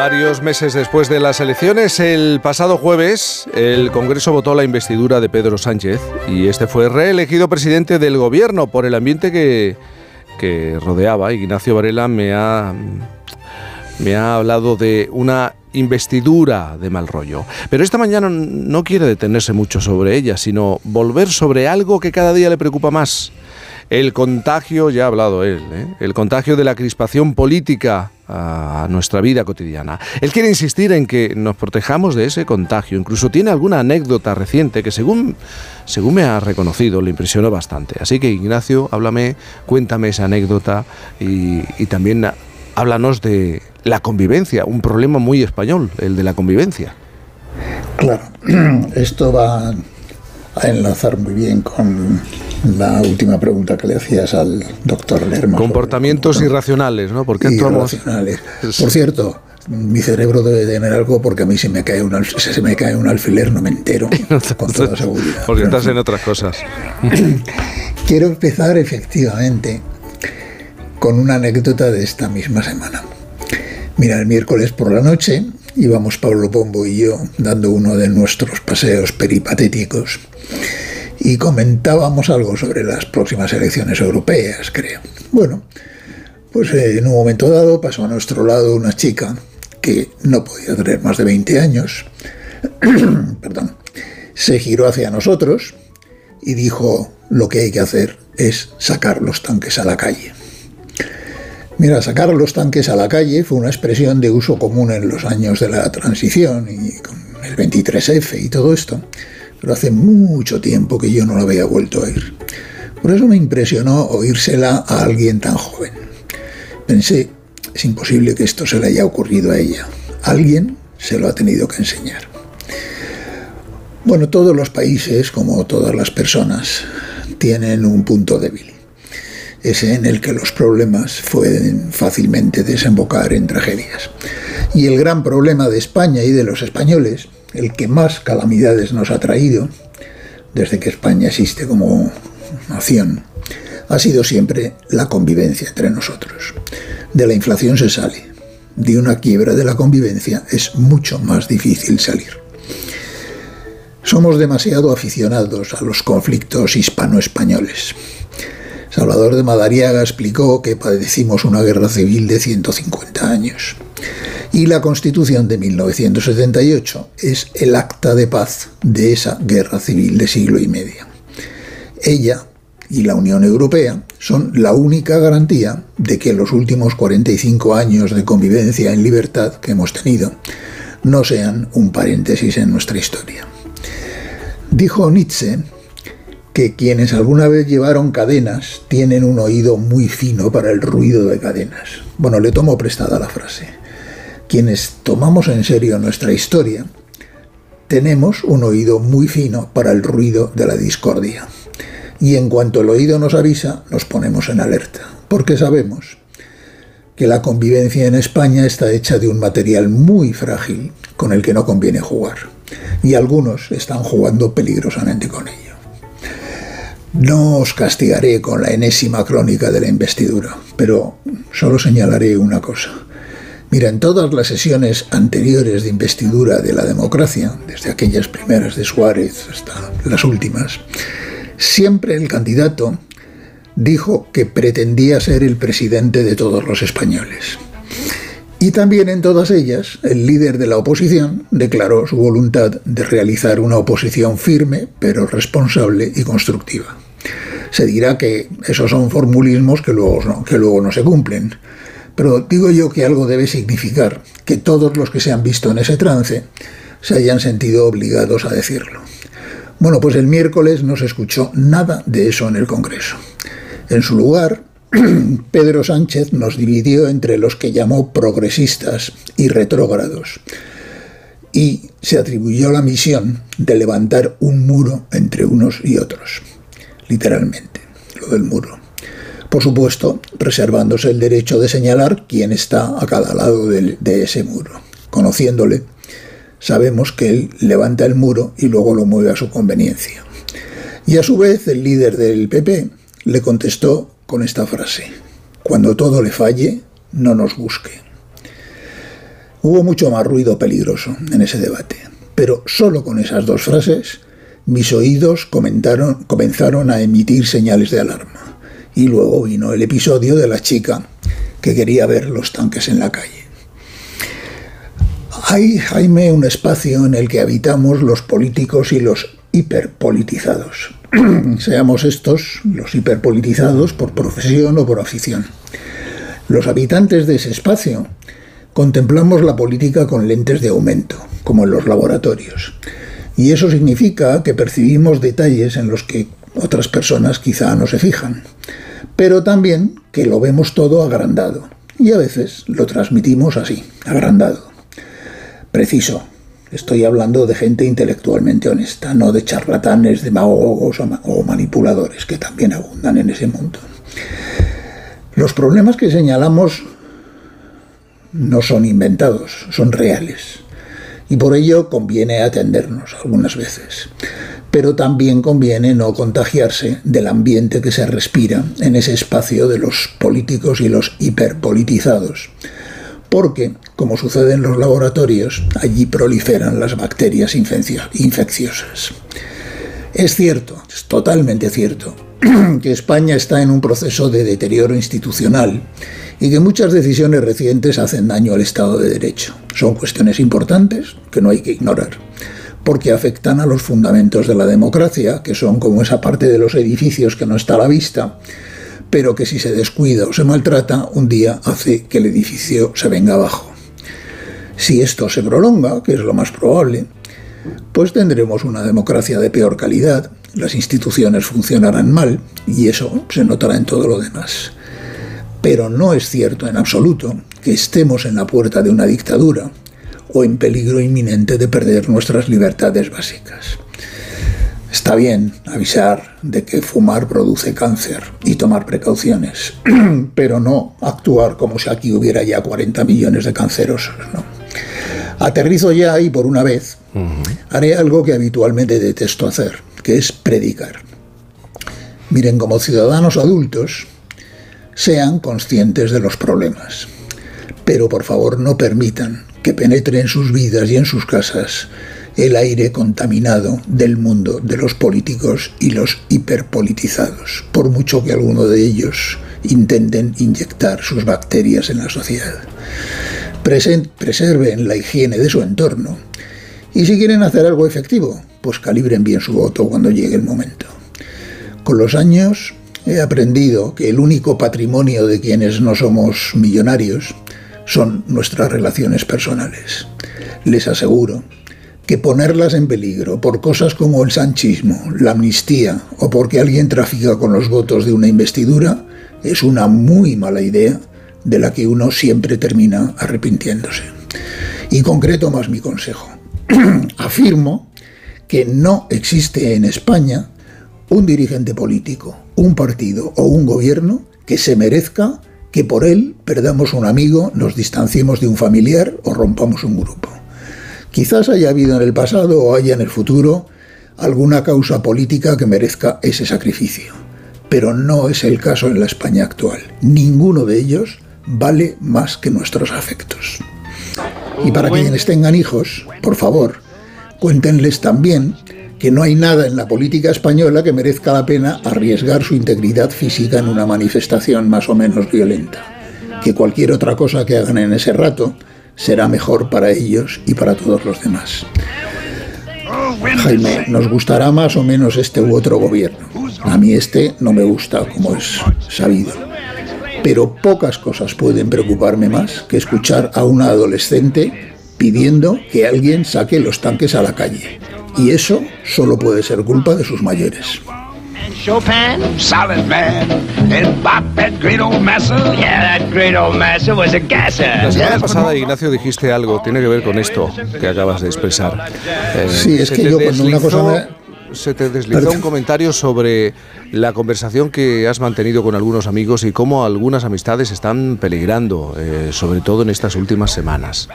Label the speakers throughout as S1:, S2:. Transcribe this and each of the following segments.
S1: Varios meses después de las elecciones, el pasado jueves, el Congreso votó la investidura de Pedro Sánchez y este fue reelegido presidente del gobierno por el ambiente que, que rodeaba. Ignacio Varela me ha, me ha hablado de una investidura de mal rollo. Pero esta mañana no quiere detenerse mucho sobre ella, sino volver sobre algo que cada día le preocupa más. El contagio, ya ha hablado él, ¿eh? el contagio de la crispación política a nuestra vida cotidiana. Él quiere insistir en que nos protejamos de ese contagio. Incluso tiene alguna anécdota reciente que según, según me ha reconocido le impresionó bastante. Así que Ignacio, háblame, cuéntame esa anécdota y, y también háblanos de la convivencia, un problema muy español, el de la convivencia.
S2: Claro, esto va a enlazar muy bien con la última pregunta que le hacías al doctor Lerma.
S1: Comportamientos irracionales, ¿no?
S2: ¿Por qué actuamos? Irracionales. Por cierto, mi cerebro debe tener algo porque a mí se me cae un, se me cae un alfiler, no me entero, con toda seguridad.
S1: Porque estás en otras cosas.
S2: Quiero empezar efectivamente con una anécdota de esta misma semana. Mira, el miércoles por la noche íbamos Pablo Pombo y yo dando uno de nuestros paseos peripatéticos y comentábamos algo sobre las próximas elecciones europeas, creo. Bueno, pues eh, en un momento dado pasó a nuestro lado una chica que no podía tener más de 20 años, perdón, se giró hacia nosotros y dijo lo que hay que hacer es sacar los tanques a la calle. Mira, sacar los tanques a la calle fue una expresión de uso común en los años de la transición y con el 23F y todo esto, pero hace mucho tiempo que yo no la había vuelto a oír. Por eso me impresionó oírsela a alguien tan joven. Pensé, es imposible que esto se le haya ocurrido a ella. Alguien se lo ha tenido que enseñar. Bueno, todos los países, como todas las personas, tienen un punto débil ese en el que los problemas pueden fácilmente desembocar en tragedias. Y el gran problema de España y de los españoles, el que más calamidades nos ha traído, desde que España existe como nación, ha sido siempre la convivencia entre nosotros. De la inflación se sale, de una quiebra de la convivencia es mucho más difícil salir. Somos demasiado aficionados a los conflictos hispano-españoles Salvador de Madariaga explicó que padecimos una guerra civil de 150 años. Y la Constitución de 1978 es el acta de paz de esa guerra civil de siglo y medio. Ella y la Unión Europea son la única garantía de que los últimos 45 años de convivencia en libertad que hemos tenido no sean un paréntesis en nuestra historia. Dijo Nietzsche que quienes alguna vez llevaron cadenas tienen un oído muy fino para el ruido de cadenas. Bueno, le tomo prestada la frase. Quienes tomamos en serio nuestra historia tenemos un oído muy fino para el ruido de la discordia. Y en cuanto el oído nos avisa, nos ponemos en alerta, porque sabemos que la convivencia en España está hecha de un material muy frágil con el que no conviene jugar. Y algunos están jugando peligrosamente con ello. No os castigaré con la enésima crónica de la investidura, pero solo señalaré una cosa. Mira, en todas las sesiones anteriores de investidura de la democracia, desde aquellas primeras de Suárez hasta las últimas, siempre el candidato dijo que pretendía ser el presidente de todos los españoles. Y también en todas ellas, el líder de la oposición declaró su voluntad de realizar una oposición firme, pero responsable y constructiva. Se dirá que esos son formulismos que luego no, que luego no se cumplen. Pero digo yo que algo debe significar que todos los que se han visto en ese trance se hayan sentido obligados a decirlo. Bueno, pues el miércoles no se escuchó nada de eso en el Congreso. En su lugar, Pedro Sánchez nos dividió entre los que llamó progresistas y retrógrados y se atribuyó la misión de levantar un muro entre unos y otros, literalmente, lo del muro. Por supuesto, reservándose el derecho de señalar quién está a cada lado de, ese muro. Conociéndole, sabemos que él levanta el muro y luego lo mueve a su conveniencia. Y a su vez, el líder del PP le contestó con esta frase, cuando todo le falle, no nos busque. Hubo mucho más ruido peligroso en ese debate, pero solo con esas dos frases mis oídos comenzaron a emitir señales de alarma. Y luego vino el episodio de la chica que quería ver los tanques en la calle. Hay, Jaime, un espacio en el que habitamos los políticos y los hiperpolitizados. Seamos estos los hiperpolitizados por profesión o por afición. Los habitantes de ese espacio contemplamos la política con lentes de aumento, como en los laboratorios. Y eso significa que percibimos detalles en los que otras personas quizá no se fijan, pero también que lo vemos todo agrandado. Y a veces lo transmitimos así, agrandado. Preciso, estoy hablando de gente intelectualmente honesta, no de charlatanes, demagogos o manipuladores, que también abundan en ese mundo. Los problemas que señalamos no son inventados, son reales. Y por ello conviene atendernos algunas veces. Pero también conviene no contagiarse del ambiente que se respira en ese espacio de los políticos y los hiperpolitizados porque, como sucede en los laboratorios, allí proliferan las bacterias infecciosas. Es cierto, es totalmente cierto, que España está en un proceso de deterioro institucional y que muchas decisiones recientes hacen daño al Estado de Derecho. Son cuestiones importantes que no hay que ignorar, porque afectan a los fundamentos de la democracia, que son como esa parte de los edificios que no está a la vista, pero que si se descuida o se maltrata, un día hace que el edificio se venga abajo. Si esto se prolonga, que es lo más probable, pues tendremos una democracia de peor calidad, las instituciones funcionarán mal y eso se notará en todo lo demás. Pero no es cierto en absoluto que estemos en la puerta de una dictadura o en peligro inminente de perder nuestras libertades básicas. Está bien avisar de que fumar produce cáncer y tomar precauciones, pero no actuar como si aquí hubiera ya 40 millones de cancerosos. Aterrizo ya y por una vez haré algo que habitualmente detesto hacer, que es predicar. Miren, como ciudadanos adultos, sean conscientes de los problemas, pero por favor no permitan que penetre en sus vidas y en sus casas el aire contaminado del mundo de los políticos y los hiperpolitizados, por mucho que alguno de ellos intenten inyectar sus bacterias en la sociedad. preserven la higiene de su entorno y si quieren hacer algo efectivo, pues calibren bien su voto cuando llegue el momento. Con los años he aprendido que el único patrimonio de quienes no somos millonarios son nuestras relaciones personales. Les aseguro que ponerlas en peligro por cosas como el sanchismo, la amnistía o porque alguien trafica con los votos de una investidura es una muy mala idea de la que uno siempre termina arrepintiéndose. Y concreto más mi consejo. Afirmo que no existe en España un dirigente político, un partido o un gobierno que se merezca que por él perdamos un amigo, nos distanciemos de un familiar o rompamos un grupo. Quizás haya habido en el pasado o haya en el futuro alguna causa política que merezca ese sacrificio, pero no es el caso en la España actual. Ninguno de ellos vale más que nuestros afectos. Y para quienes tengan hijos, por favor, cuéntenles también que no hay nada en la política española que merezca la pena arriesgar su integridad física en una manifestación más o menos violenta, que cualquier otra cosa que hagan en ese rato será mejor para ellos y para todos los demás. Jaime, nos gustará más o menos este u otro gobierno. A mí este no me gusta, como es sabido. Pero pocas cosas pueden preocuparme más que escuchar a una adolescente pidiendo que alguien saque los tanques a la calle. Y eso solo puede ser culpa de sus mayores. Chopin, solid man. And Bop, that great old master, yeah, that great old master was a gasser. La semana pasada, Ignacio, dijiste algo, tiene que ver con esto que acabas de expresar.
S1: Eh, sí, es que yo cuando una cosa me se te deslizó un comentario sobre la conversación que has mantenido con algunos amigos y cómo algunas amistades están peligrando, eh, sobre todo en estas últimas semanas.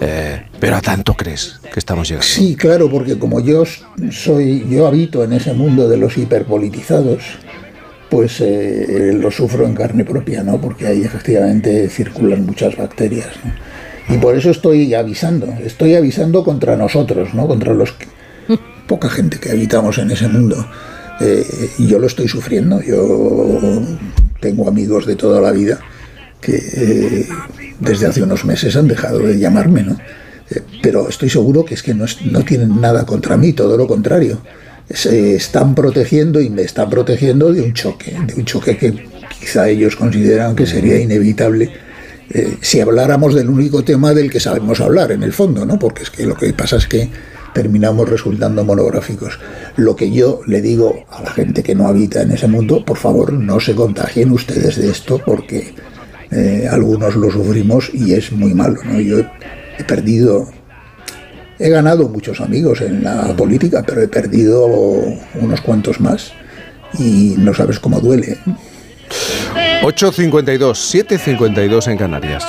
S1: Eh, pero a tanto crees que estamos llegando.
S2: Sí, claro, porque como yo soy, yo habito en ese mundo de los hiperpolitizados, pues eh, lo sufro en carne propia, ¿no? Porque ahí efectivamente circulan muchas bacterias. Y por eso estoy avisando, estoy avisando contra nosotros, ¿no? Contra los poca gente que habitamos en ese mundo. Eh, yo lo estoy sufriendo, yo tengo amigos de toda la vida que eh, desde hace unos meses han dejado de llamarme, ¿no? Eh, pero estoy seguro que es que no, no tienen nada contra mí, todo lo contrario. Se están protegiendo y me están protegiendo de un choque, de un choque que quizá ellos consideran que sería inevitable si habláramos del único tema del que sabemos hablar, en el fondo, ¿no? Porque es que lo que pasa es que terminamos resultando monográficos. Lo que yo le digo a la gente que no habita en ese mundo, por favor, no se contagien ustedes de esto porque eh, algunos lo sufrimos y es muy malo. ¿no? Yo he perdido, he ganado muchos amigos en la política, pero he perdido unos cuantos más y no sabes cómo duele.
S1: 8.52, 7.52 en Canarias.